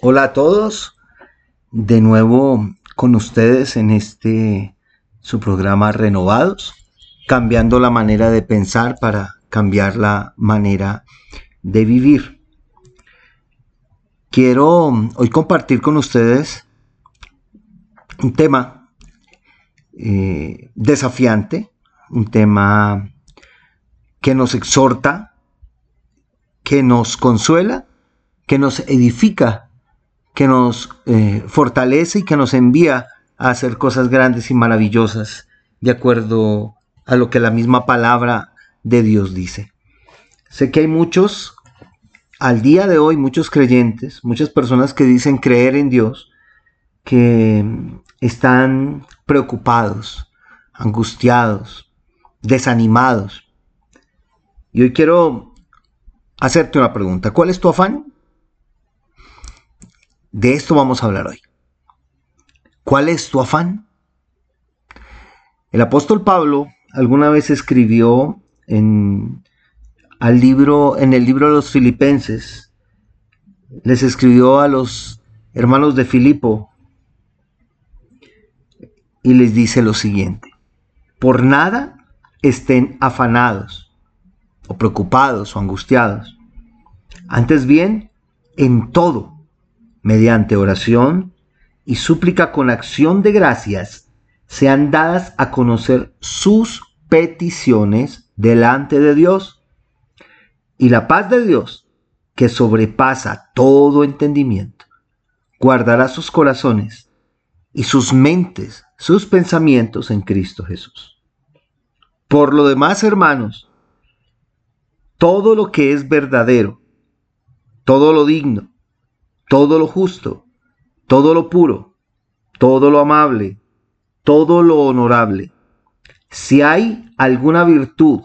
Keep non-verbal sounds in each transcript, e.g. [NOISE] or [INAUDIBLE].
Hola a todos, de nuevo con ustedes en este su programa Renovados, cambiando la manera de pensar para cambiar la manera de vivir. Quiero hoy compartir con ustedes un tema eh, desafiante, un tema que nos exhorta, que nos consuela, que nos edifica que nos eh, fortalece y que nos envía a hacer cosas grandes y maravillosas de acuerdo a lo que la misma palabra de Dios dice. Sé que hay muchos, al día de hoy, muchos creyentes, muchas personas que dicen creer en Dios, que están preocupados, angustiados, desanimados. Y hoy quiero hacerte una pregunta. ¿Cuál es tu afán? De esto vamos a hablar hoy. ¿Cuál es tu afán? El apóstol Pablo alguna vez escribió en, al libro, en el libro de los filipenses, les escribió a los hermanos de Filipo y les dice lo siguiente, por nada estén afanados o preocupados o angustiados, antes bien, en todo mediante oración y súplica con acción de gracias, sean dadas a conocer sus peticiones delante de Dios. Y la paz de Dios, que sobrepasa todo entendimiento, guardará sus corazones y sus mentes, sus pensamientos en Cristo Jesús. Por lo demás, hermanos, todo lo que es verdadero, todo lo digno, todo lo justo, todo lo puro, todo lo amable, todo lo honorable. Si hay alguna virtud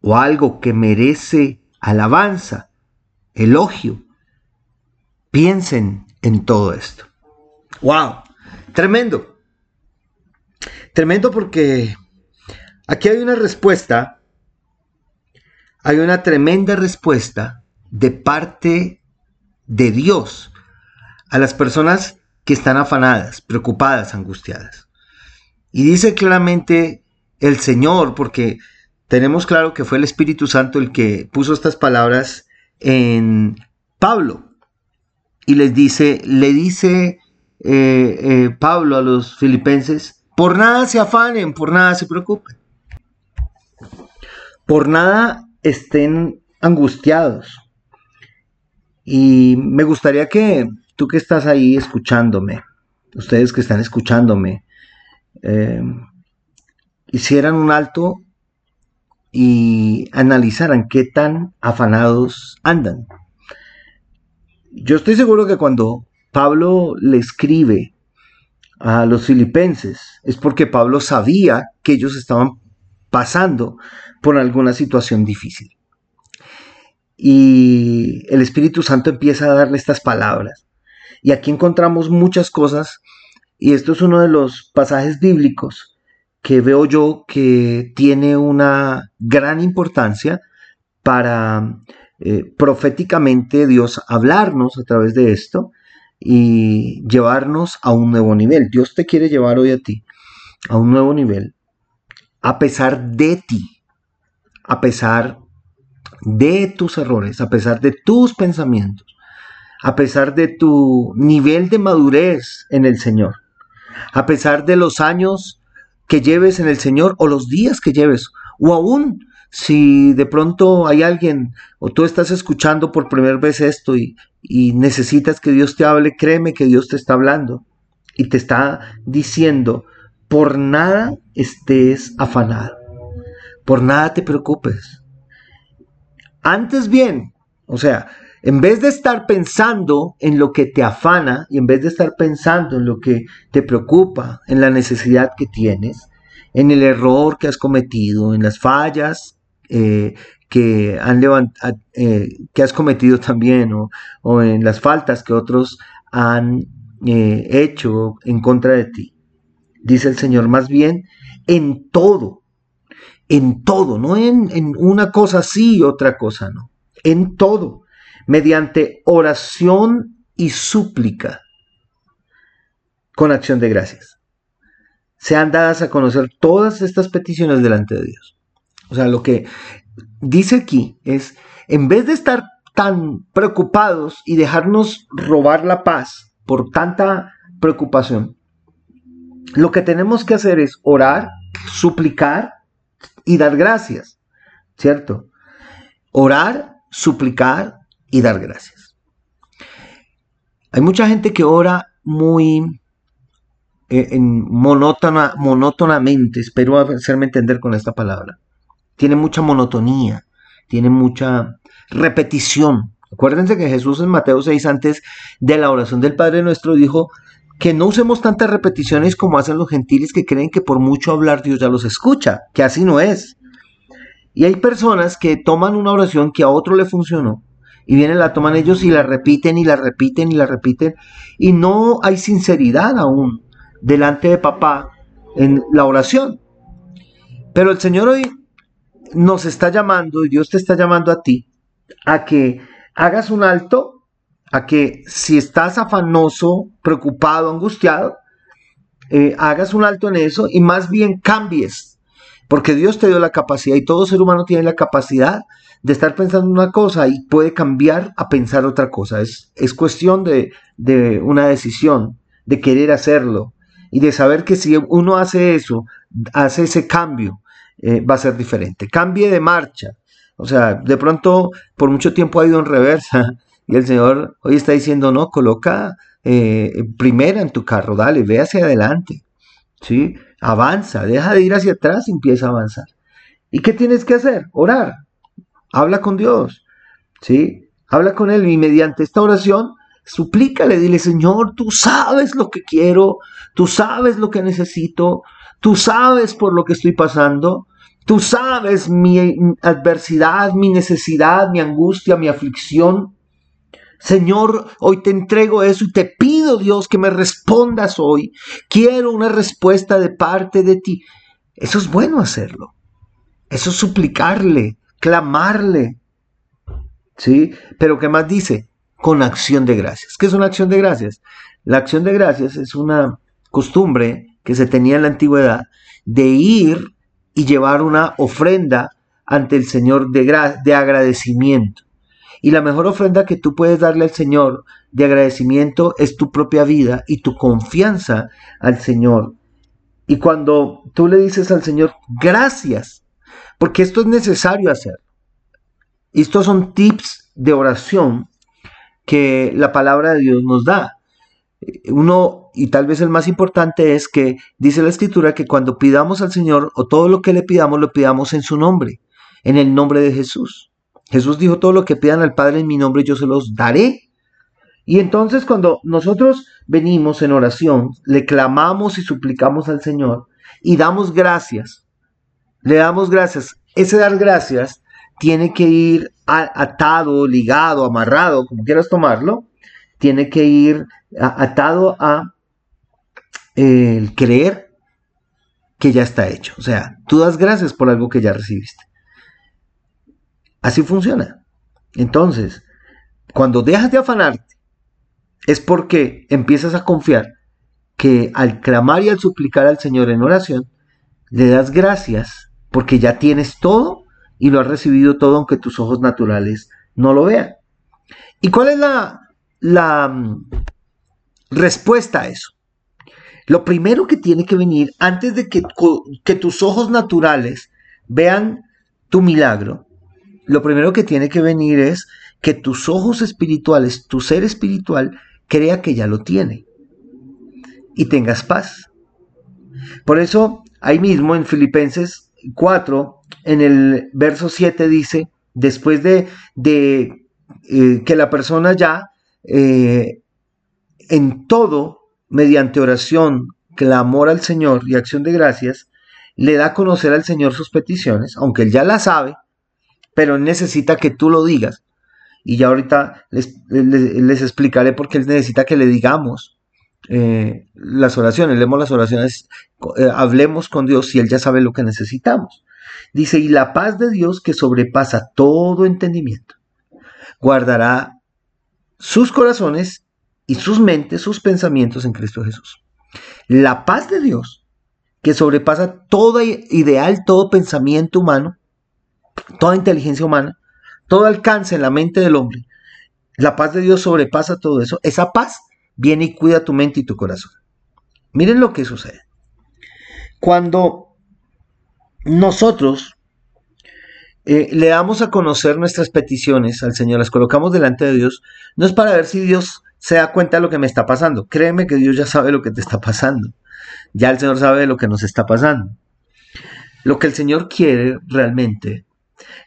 o algo que merece alabanza, elogio, piensen en todo esto. ¡Wow! Tremendo. Tremendo porque aquí hay una respuesta, hay una tremenda respuesta de parte de Dios a las personas que están afanadas, preocupadas, angustiadas. Y dice claramente el Señor, porque tenemos claro que fue el Espíritu Santo el que puso estas palabras en Pablo. Y les dice, le dice eh, eh, Pablo a los filipenses, por nada se afanen, por nada se preocupen. Por nada estén angustiados. Y me gustaría que tú que estás ahí escuchándome, ustedes que están escuchándome, eh, hicieran un alto y analizaran qué tan afanados andan. Yo estoy seguro que cuando Pablo le escribe a los filipenses es porque Pablo sabía que ellos estaban pasando por alguna situación difícil. Y el Espíritu Santo empieza a darle estas palabras. Y aquí encontramos muchas cosas, y esto es uno de los pasajes bíblicos que veo yo que tiene una gran importancia para eh, proféticamente Dios hablarnos a través de esto y llevarnos a un nuevo nivel. Dios te quiere llevar hoy a ti a un nuevo nivel, a pesar de ti, a pesar de tus errores, a pesar de tus pensamientos, a pesar de tu nivel de madurez en el Señor, a pesar de los años que lleves en el Señor o los días que lleves, o aún si de pronto hay alguien o tú estás escuchando por primera vez esto y, necesitas que Dios te hable, créeme que Dios te está hablando y te está diciendo, por nada estés afanado, por nada te preocupes. Antes bien, o sea, en vez de estar pensando en lo que te afana y en vez de estar pensando en lo que te preocupa, en la necesidad que tienes, en el error que has cometido, en las fallas eh, que, han eh, has cometido también o, en las faltas que otros han eh, hecho en contra de ti. Dice el Señor, más bien en todo, en todo, no en, en una cosa sí y otra cosa no, en todo mediante oración y súplica con acción de gracias. Sean dadas a conocer todas estas peticiones delante de Dios. O sea, lo que dice aquí es, en vez de estar tan preocupados y dejarnos robar la paz por tanta preocupación, lo que tenemos que hacer es orar, suplicar y dar gracias, ¿cierto? Orar, suplicar y dar gracias. Hay mucha gente que ora muy eh, monótona, monótonamente, espero hacerme entender con esta palabra. Tiene mucha monotonía, tiene mucha repetición. Acuérdense que Jesús en Mateo 6, antes de la oración del Padre Nuestro, dijo que no usemos tantas repeticiones como hacen los gentiles que creen que por mucho hablar Dios ya los escucha, que así no es. Y hay personas que toman una oración que a otro le funcionó y vienen, la toman ellos y la repiten y la repiten y la repiten y no hay sinceridad aún delante de papá en la oración. Pero el Señor hoy nos está llamando, y Dios te está llamando a ti, a que hagas un alto, a que si estás afanoso, preocupado, angustiado, eh, hagas un alto en eso y más bien cambies, porque Dios te dio la capacidad y todo ser humano tiene la capacidad de estar pensando una cosa y puede cambiar a pensar otra cosa. Es, es cuestión de, de una decisión, de querer hacerlo, y de saber que si uno hace eso, hace ese cambio, eh, va a ser diferente. Cambie de marcha. O sea, de pronto por mucho tiempo ha ido en reversa [LAUGHS] y el Señor hoy está diciendo, no, coloca eh, primera en tu carro, dale, ve hacia adelante. ¿sí? Avanza, deja de ir hacia atrás y empieza a avanzar. ¿Y qué tienes que hacer? Orar. Habla con Dios. ¿sí? Habla con Él y mediante esta oración Suplícale, dile, Señor, tú sabes lo que quiero, tú sabes lo que necesito, tú sabes por lo que estoy pasando, tú sabes mi adversidad, mi necesidad, mi angustia, mi aflicción. Señor, hoy te entrego eso y te pido, Dios, que me respondas hoy. Quiero una respuesta de parte de ti. Eso es bueno hacerlo. Eso es suplicarle, clamarle. ¿Sí? Pero ¿qué más dice? con acción de gracias. ¿Qué es una acción de gracias? La acción de gracias es una costumbre que se tenía en la antigüedad de ir y llevar una ofrenda ante el Señor de, de agradecimiento. Y la mejor ofrenda que tú puedes darle al Señor de agradecimiento es tu propia vida y tu confianza al Señor. Y cuando tú le dices al Señor, gracias, porque esto es necesario hacer. Estos son tips de oración que la palabra de Dios nos da. Uno, y tal vez el más importante, es que dice la escritura que cuando pidamos al Señor o todo lo que le pidamos, lo pidamos en su nombre, en el nombre de Jesús. Jesús dijo, todo lo que pidan al Padre en mi nombre, yo se los daré. Y entonces cuando nosotros venimos en oración, le clamamos y suplicamos al Señor y damos gracias, le damos gracias. Ese dar gracias tiene que ir atado, ligado, amarrado, como quieras tomarlo, tiene que ir atado a el creer que ya está hecho. O sea, tú das gracias por algo que ya recibiste. Así funciona. Entonces, cuando dejas de afanarte, es porque empiezas a confiar que al clamar y al suplicar al Señor en oración, le das gracias porque ya tienes todo y lo has recibido todo aunque tus ojos naturales no lo vean. ¿Y cuál es la, la mm, respuesta a eso? Lo primero que tiene que venir antes de que, que tus ojos naturales vean tu milagro, lo primero que tiene que venir es que tus ojos espirituales, tu ser espiritual, crea que ya lo tiene y tengas paz. Por eso, ahí mismo en Filipenses 4, en el verso 7 dice, después de, de eh, que la persona ya eh, en todo, mediante oración, clamor al Señor y acción de gracias, le da a conocer al Señor sus peticiones, aunque él ya la sabe, pero necesita que tú lo digas. Y ya ahorita les, les, explicaré por qué él necesita que le digamos eh, las oraciones, leemos las oraciones, hablemos con Dios y él ya sabe lo que necesitamos. Dice, y la paz de Dios que sobrepasa todo entendimiento, guardará sus corazones y sus mentes, sus pensamientos en Cristo Jesús. La paz de Dios, que sobrepasa todo ideal, todo pensamiento humano, toda inteligencia humana, todo alcance en la mente del hombre, la paz de Dios sobrepasa todo eso. Esa paz viene y cuida tu mente y tu corazón. Miren lo que sucede. Cuando nosotros eh, le damos a conocer nuestras peticiones al Señor, las colocamos delante de Dios, no es para ver si Dios se da cuenta de lo que me está pasando. Créeme que Dios ya sabe lo que te está pasando. Ya el Señor sabe lo que nos está pasando. Lo que el Señor quiere realmente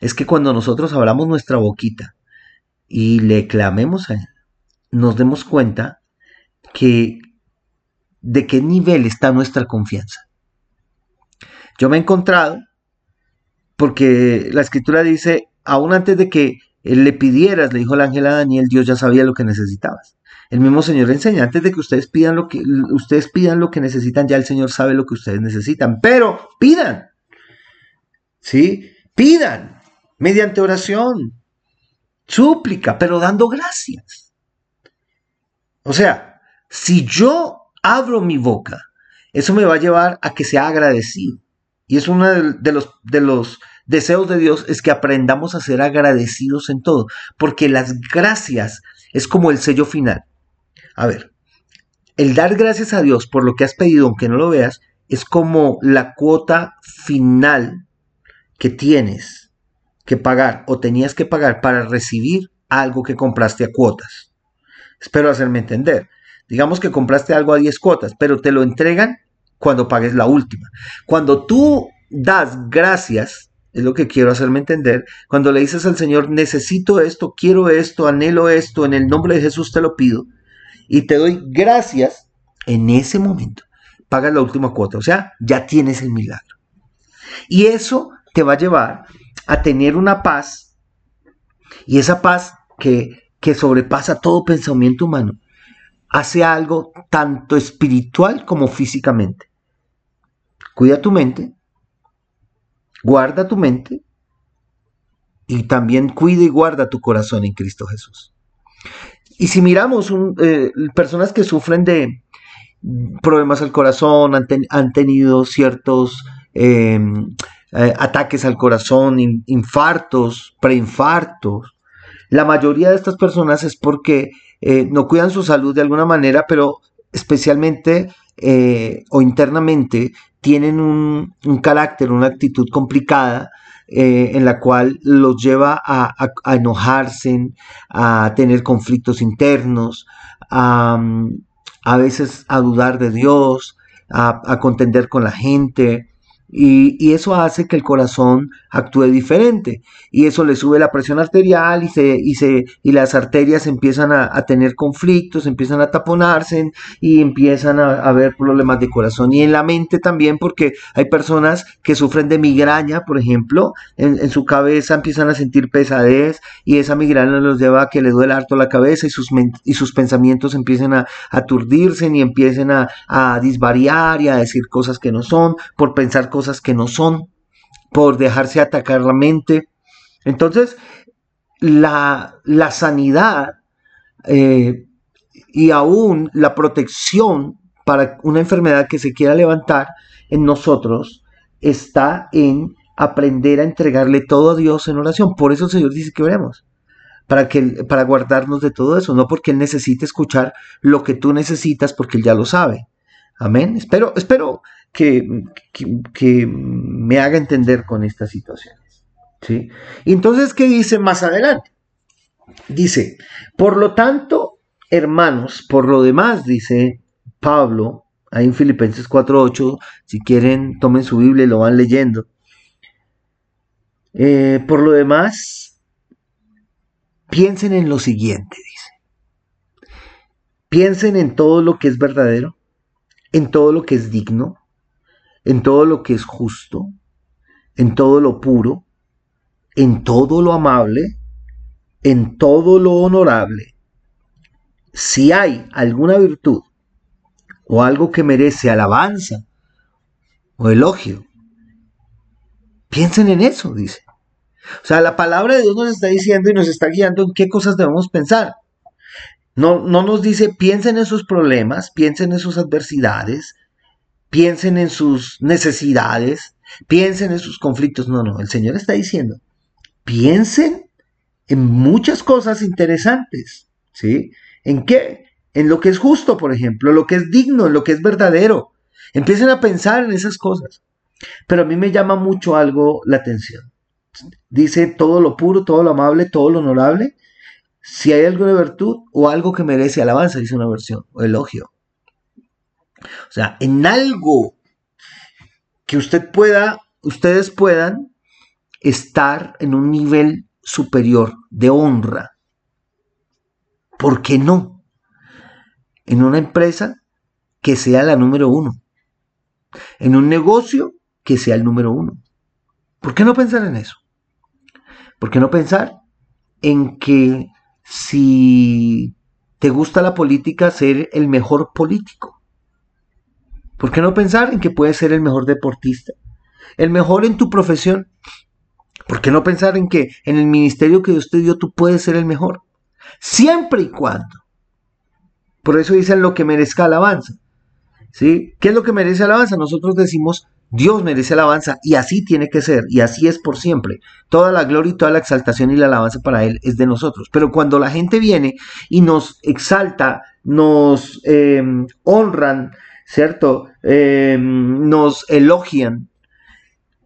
es que cuando nosotros abramos nuestra boquita y le clamemos a Él, nos demos cuenta que de qué nivel está nuestra confianza. Yo me he encontrado, porque la escritura dice, aún antes de que él le pidieras, le dijo el ángel a Daniel, Dios ya sabía lo que necesitabas. El mismo Señor enseña, antes de que ustedes pidan lo que ustedes pidan lo que necesitan, ya el Señor sabe lo que ustedes necesitan, pero pidan. ¿Sí? Pidan mediante oración, súplica, pero dando gracias. O sea, si yo abro mi boca, eso me va a llevar a que sea agradecido. Y es uno de los, de los deseos de Dios, es que aprendamos a ser agradecidos en todo, porque las gracias es como el sello final. A ver, el dar gracias a Dios por lo que has pedido, aunque no lo veas, es como la cuota final que tienes que pagar o tenías que pagar para recibir algo que compraste a cuotas. Espero hacerme entender. Digamos que compraste algo a 10 cuotas, pero te lo entregan cuando pagues la última. Cuando tú das gracias, es lo que quiero hacerme entender, cuando le dices al Señor, necesito esto, quiero esto, anhelo esto, en el nombre de Jesús te lo pido, y te doy gracias, en ese momento pagas la última cuota, o sea, ya tienes el milagro. Y eso te va a llevar a tener una paz, y esa paz que, que sobrepasa todo pensamiento humano, hace algo tanto espiritual como físicamente. Cuida tu mente, guarda tu mente y también cuida y guarda tu corazón en Cristo Jesús. Y si miramos eh, personas que sufren de problemas al corazón, han, tenido ciertos em, eh, ataques al corazón, infartos, preinfartos, la mayoría de estas personas es porque eh, no cuidan su salud de alguna manera, pero especialmente o internamente tienen un, carácter, una actitud complicada eh, en la cual los lleva a, enojarse, a tener conflictos internos, a, a veces a dudar de Dios, a contender con la gente, y, eso hace que el corazón actúe diferente. Y eso le sube la presión arterial y, se, y, se, y las arterias empiezan a, tener conflictos, empiezan a taponarse y empiezan a, haber problemas de corazón. Y en la mente también, porque hay personas que sufren de migraña, por ejemplo, en, su cabeza empiezan a sentir pesadez y esa migraña los lleva a que le duele harto la cabeza y sus, y sus pensamientos empiecen a aturdirse y empiecen a, a disvariar y a decir cosas que no son por pensar cosas que no son, por dejarse atacar la mente. Entonces, la, la sanidad eh, y aún la protección para una enfermedad que se quiera levantar en nosotros está en aprender a entregarle todo a Dios en oración. Por eso el Señor dice que oremos. Para, que, para guardarnos de todo eso, no porque Él necesite escuchar lo que tú necesitas, porque Él ya lo sabe. Amén. Espero, espero que, me haga entender con estas situaciones. ¿sí? Entonces, ¿qué dice más adelante? Dice, por lo tanto, hermanos, por lo demás, dice Pablo, ahí en Filipenses 4.8, si quieren, tomen su Biblia y lo van leyendo. Eh, por lo demás, piensen en lo siguiente, dice. Piensen en todo lo que es verdadero, en todo lo que es digno, en todo lo que es justo, en todo lo puro, en todo lo amable, en todo lo honorable. Si hay alguna virtud o algo que merece alabanza o elogio, piensen en eso, dice. O sea, la palabra de Dios nos está diciendo y nos está guiando en qué cosas debemos pensar. No, no nos dice piensen en sus problemas, piensen en sus adversidades, piensen en sus necesidades, piensen en sus conflictos. No, no, el Señor está diciendo, piensen en muchas cosas interesantes, ¿sí? ¿En qué? En lo que es justo, por ejemplo, lo que es digno, lo que es verdadero. Empiecen a pensar en esas cosas. Pero a mí me llama mucho algo la atención. Dice todo lo puro, todo lo amable, todo lo honorable. Si hay algo de virtud o algo que merece alabanza, dice una versión, o elogio. O sea, en algo que usted pueda, ustedes puedan estar en un nivel superior de honra. ¿Por qué no? En una empresa que sea la número uno. En un negocio que sea el número uno. ¿Por qué no pensar en eso? ¿Por qué no pensar en que si te gusta la política, ser el mejor político? ¿Por qué no pensar en que puedes ser el mejor deportista? El mejor en tu profesión. ¿Por qué no pensar en que en el ministerio que Dios te dio tú puedes ser el mejor? Siempre y cuando. Por eso dicen lo que merezca alabanza. ¿Sí? ¿Qué es lo que merece alabanza? Nosotros decimos Dios merece alabanza y así tiene que ser y así es por siempre. Toda la gloria y toda la exaltación y la alabanza para Él es de nosotros. Pero cuando la gente viene y nos exalta, nos em, honran, ¿cierto? Em, nos elogian,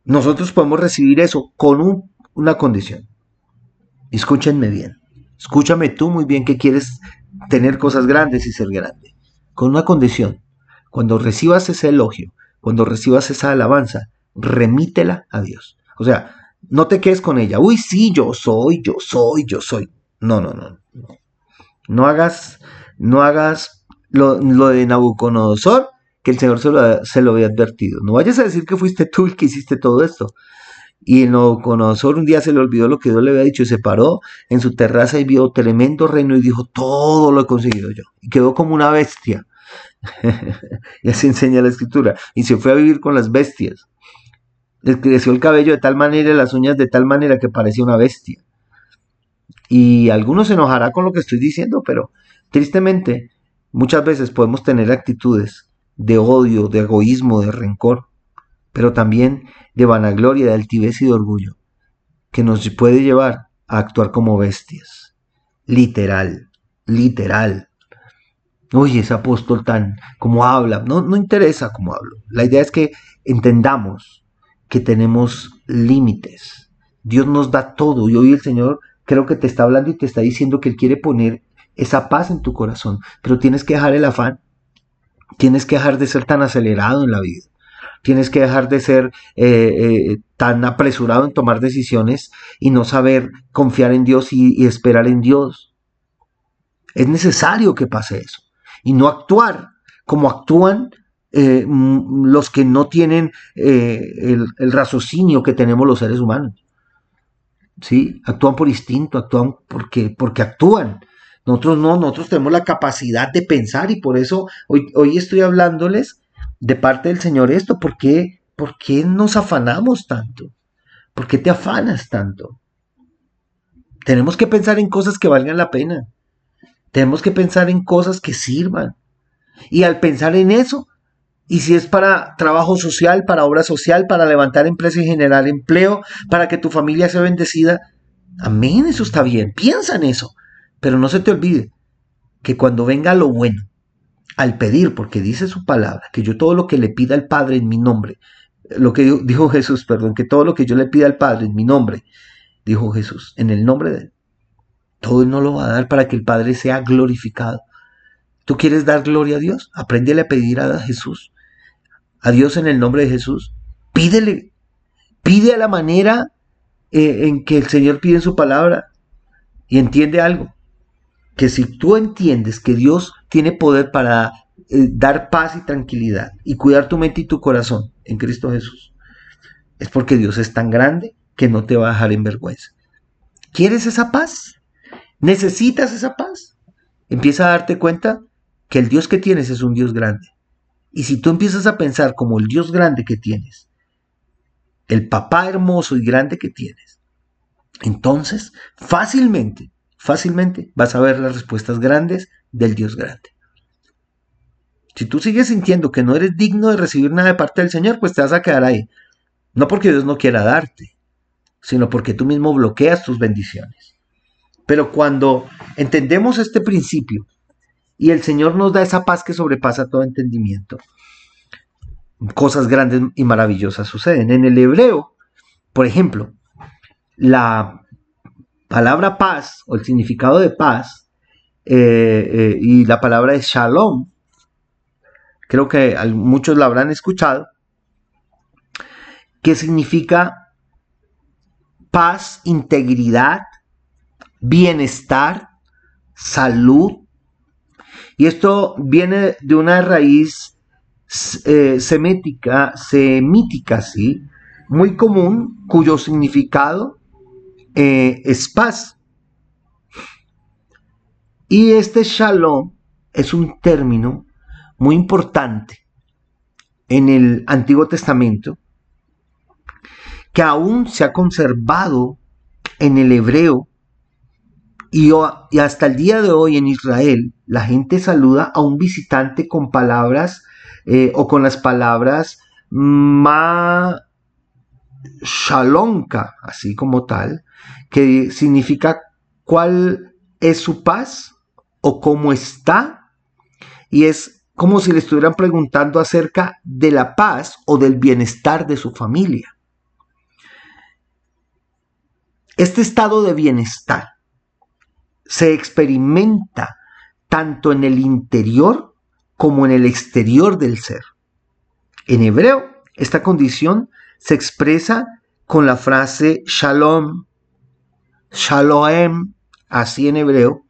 nosotros podemos recibir eso con una condición. Escúchenme bien. Escúchame tú muy bien que quieres tener cosas grandes y ser grande. Con una condición. Cuando recibas ese elogio, cuando recibas esa alabanza, remítela a Dios. O sea, no te quedes con ella. Uy, sí, yo soy, yo soy, yo soy. No, no, no. No, hagas, no hagas lo, de Nabucodonosor, que el Señor se lo, se lo había advertido. No vayas a decir que fuiste tú el que hiciste todo esto. Y Nabucodonosor un día se le olvidó lo que Dios le había dicho y se paró en su terraza y vio tremendo reino y dijo, todo lo he conseguido yo. Y quedó como una bestia. [LAUGHS] y así enseña la escritura. Y se fue a vivir con las bestias. Le creció el cabello de tal manera y las uñas de tal manera que parecía una bestia. Y algunos se enojará con lo que estoy diciendo, pero tristemente muchas veces podemos tener actitudes de odio, de egoísmo, de rencor, pero también de vanagloria, de altivez y de orgullo, que nos puede llevar a actuar como bestias. Literal, literal. Oye, ese apóstol tan como habla, no, no interesa cómo hablo. La idea es que entendamos que tenemos límites. Dios nos da todo y hoy el Señor creo que te está hablando y te está diciendo que Él quiere poner esa paz en tu corazón, pero tienes que dejar el afán, tienes que dejar de ser tan acelerado en la vida, tienes que dejar de ser eh, eh, tan apresurado en tomar decisiones y no saber confiar en Dios y esperar en Dios. Es necesario que pase eso y no actuar como actúan eh, los que no tienen eh, el, raciocinio que tenemos los seres humanos. ¿Sí? Actúan por instinto, actúan porque, porque actúan. Nosotros no, nosotros tenemos la capacidad de pensar y por eso hoy, estoy hablándoles de parte del Señor esto. ¿Por qué, ¿Por qué nos afanamos tanto? ¿Por qué te afanas tanto? Tenemos que pensar en cosas que valgan la pena. Tenemos que pensar en cosas que sirvan. Y al pensar en eso, y si es para trabajo social, para obra social, para levantar empresa y generar empleo, para que tu familia sea bendecida, amén, eso está bien, piensa en eso. Pero no se te olvide que cuando venga lo bueno, al pedir, porque dice su palabra, que yo todo lo que le pida al Padre en mi nombre, lo que dijo Jesús, perdón, que todo lo que yo le pida al Padre en mi nombre, dijo Jesús, en el nombre de Él, todo Él no lo va a dar para que el Padre sea glorificado. ¿Tú quieres dar gloria a Dios? Apréndele a pedir a Jesús. A Dios en el nombre de Jesús. Pídele. Pide a la manera eh, en que el Señor pide en su palabra. Y entiende algo. Que si tú entiendes que Dios tiene poder para eh, dar paz y tranquilidad y cuidar tu mente y tu corazón en Cristo Jesús, es porque Dios es tan grande que no te va a dejar en vergüenza. ¿Quieres esa paz? ¿Necesitas esa paz? Empieza a darte cuenta que el Dios que tienes es un Dios grande. Y si tú empiezas a pensar como el Dios grande que tienes, el papá hermoso y grande que tienes, entonces fácilmente, fácilmente vas a ver las respuestas grandes del Dios grande. Si tú sigues sintiendo que no eres digno de recibir nada de parte del Señor, pues te vas a quedar ahí. No porque Dios no quiera darte, sino porque tú mismo bloqueas tus bendiciones. Pero cuando entendemos este principio y el Señor nos da esa paz que sobrepasa todo entendimiento, cosas grandes y maravillosas suceden. En el hebreo, por ejemplo, la palabra paz o el significado de paz eh, eh, y la palabra es shalom, creo que muchos la habrán escuchado, que significa paz, integridad, bienestar, salud. Y esto viene de una raíz eh, semítica, semítica, ¿sí? muy común, cuyo significado eh, es paz. Y este shalom es un término muy importante en el Antiguo Testamento que aún se ha conservado en el hebreo y, hasta el día de hoy en Israel la gente saluda a un visitante con palabras eh, o con las palabras ma shalomka, así como tal, que significa cuál es su paz o cómo está y es como si le estuvieran preguntando acerca de la paz o del bienestar de su familia. Este estado de bienestar se experimenta tanto en el interior como en el exterior del ser. En hebreo, esta condición se expresa con la frase shalom, shalom, así en hebreo,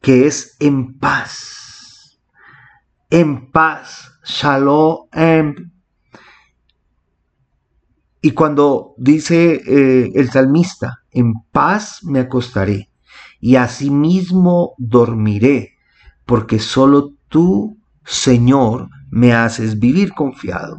que es en paz en paz, shalom. Y cuando dice eh, el salmista, en paz me acostaré y asimismo dormiré, porque solo tú, Señor, me haces vivir confiado.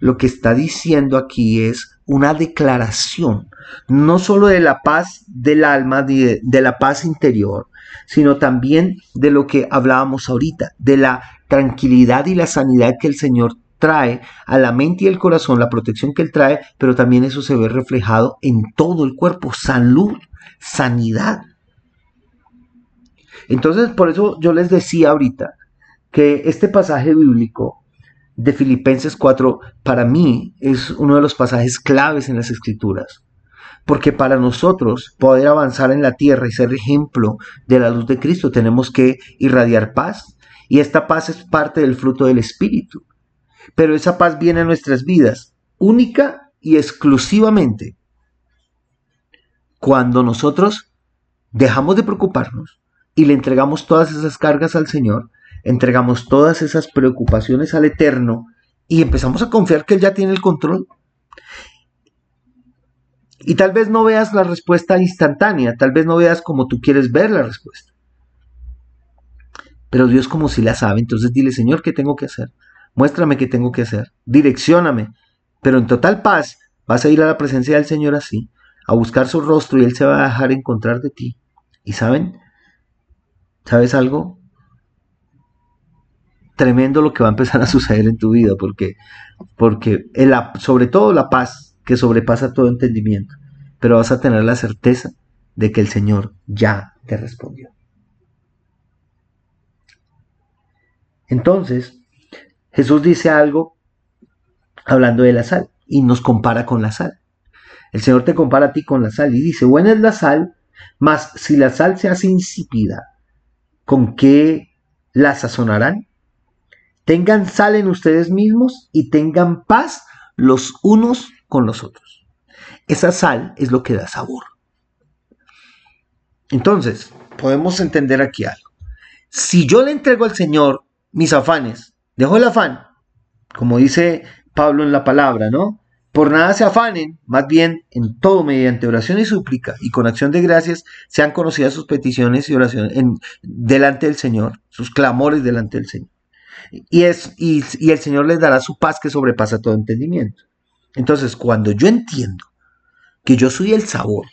Lo que está diciendo aquí es una declaración, no solo de la paz del alma, de, la paz interior, sino también de lo que hablábamos ahorita, de la tranquilidad y la sanidad que el Señor trae a la mente y el corazón, la protección que Él trae, pero también eso se ve reflejado en todo el cuerpo, salud, sanidad. Entonces, por eso yo les decía ahorita que este pasaje bíblico de Filipenses 4 para mí es uno de los pasajes claves en las escrituras. Porque para nosotros poder avanzar en la tierra y ser ejemplo de la luz de Cristo tenemos que irradiar paz, y esta paz es parte del fruto del Espíritu. Pero esa paz viene a nuestras vidas única y exclusivamente cuando nosotros dejamos de preocuparnos y le entregamos todas esas cargas al Señor, entregamos todas esas preocupaciones al Eterno y empezamos a confiar que Él ya tiene el control. Y tal vez no veas la respuesta instantánea, tal vez no veas como tú quieres ver la respuesta. Pero Dios como si la sabe, entonces dile, Señor, ¿qué tengo que hacer? Muéstrame qué tengo que hacer, direccióname. Pero en total paz vas a ir a la presencia del Señor así, a buscar su rostro y Él se va a dejar encontrar de ti. ¿Y saben? ¿Sabes algo? Tremendo lo que va a empezar a suceder en tu vida, porque, porque el, sobre todo la paz que sobrepasa todo entendimiento, pero vas a tener la certeza de que el Señor ya te respondió. Entonces, Jesús dice algo hablando de la sal y nos compara con la sal. El Señor te compara a ti con la sal y dice, buena es la sal, mas si la sal se hace insípida, ¿con qué la sazonarán? Tengan sal en ustedes mismos y tengan paz los unos con los otros. Esa sal es lo que da sabor. Entonces, podemos entender aquí algo. Si yo le entrego al Señor mis afanes. Dejo el afán, como dice Pablo en la palabra, ¿no? Por nada se afanen, más bien en todo mediante oración y súplica y con acción de gracias sean conocidas sus peticiones y oraciones en, delante del Señor, sus clamores delante del Señor. Y, es, y, y el Señor les dará su paz que sobrepasa todo entendimiento. Entonces, cuando yo entiendo que yo soy el sabor,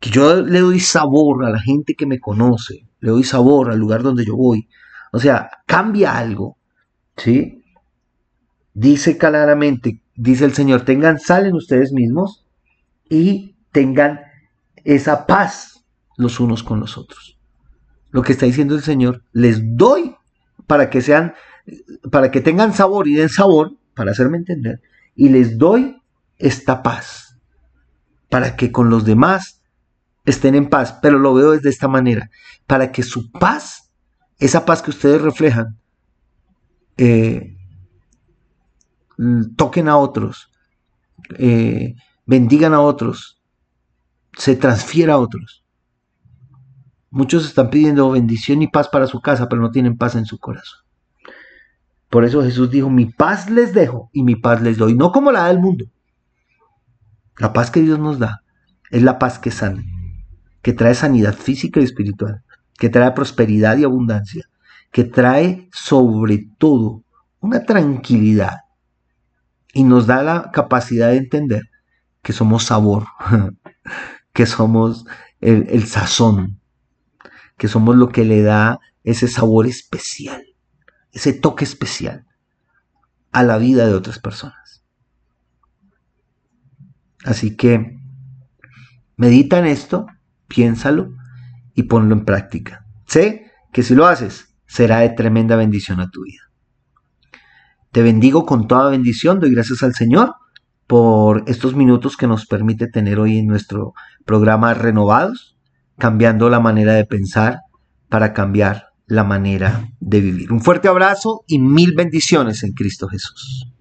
que yo le doy sabor a la gente que me conoce, le doy sabor al lugar donde yo voy. O sea, cambia algo, ¿sí? Dice claramente, dice el Señor, tengan sal en ustedes mismos y tengan esa paz los unos con los otros. Lo que está diciendo el Señor, les doy para que sean, para que tengan sabor y den sabor, para hacerme entender, y les doy esta paz, para que con los demás estén en paz, pero lo veo de esta manera, para que su paz, esa paz que ustedes reflejan, eh, toquen a otros, eh, bendigan a otros, se transfiera a otros. Muchos están pidiendo bendición y paz para su casa, pero no tienen paz en su corazón. Por eso Jesús dijo, mi paz les dejo y mi paz les doy, no como la del mundo. La paz que Dios nos da es la paz que sana, que trae sanidad física y espiritual, que trae prosperidad y abundancia, que trae sobre todo una tranquilidad y nos da la capacidad de entender que somos sabor, [LAUGHS] que somos el, el sazón, que somos lo que le da ese sabor especial, ese toque especial a la vida de otras personas. Así que medita en esto, piénsalo y ponlo en práctica. Sé que si lo haces, será de tremenda bendición a tu vida. Te bendigo con toda bendición, doy gracias al Señor por estos minutos que nos permite tener hoy en nuestro programa Renovados, cambiando la manera de pensar para cambiar la manera de vivir. Un fuerte abrazo y mil bendiciones en Cristo Jesús.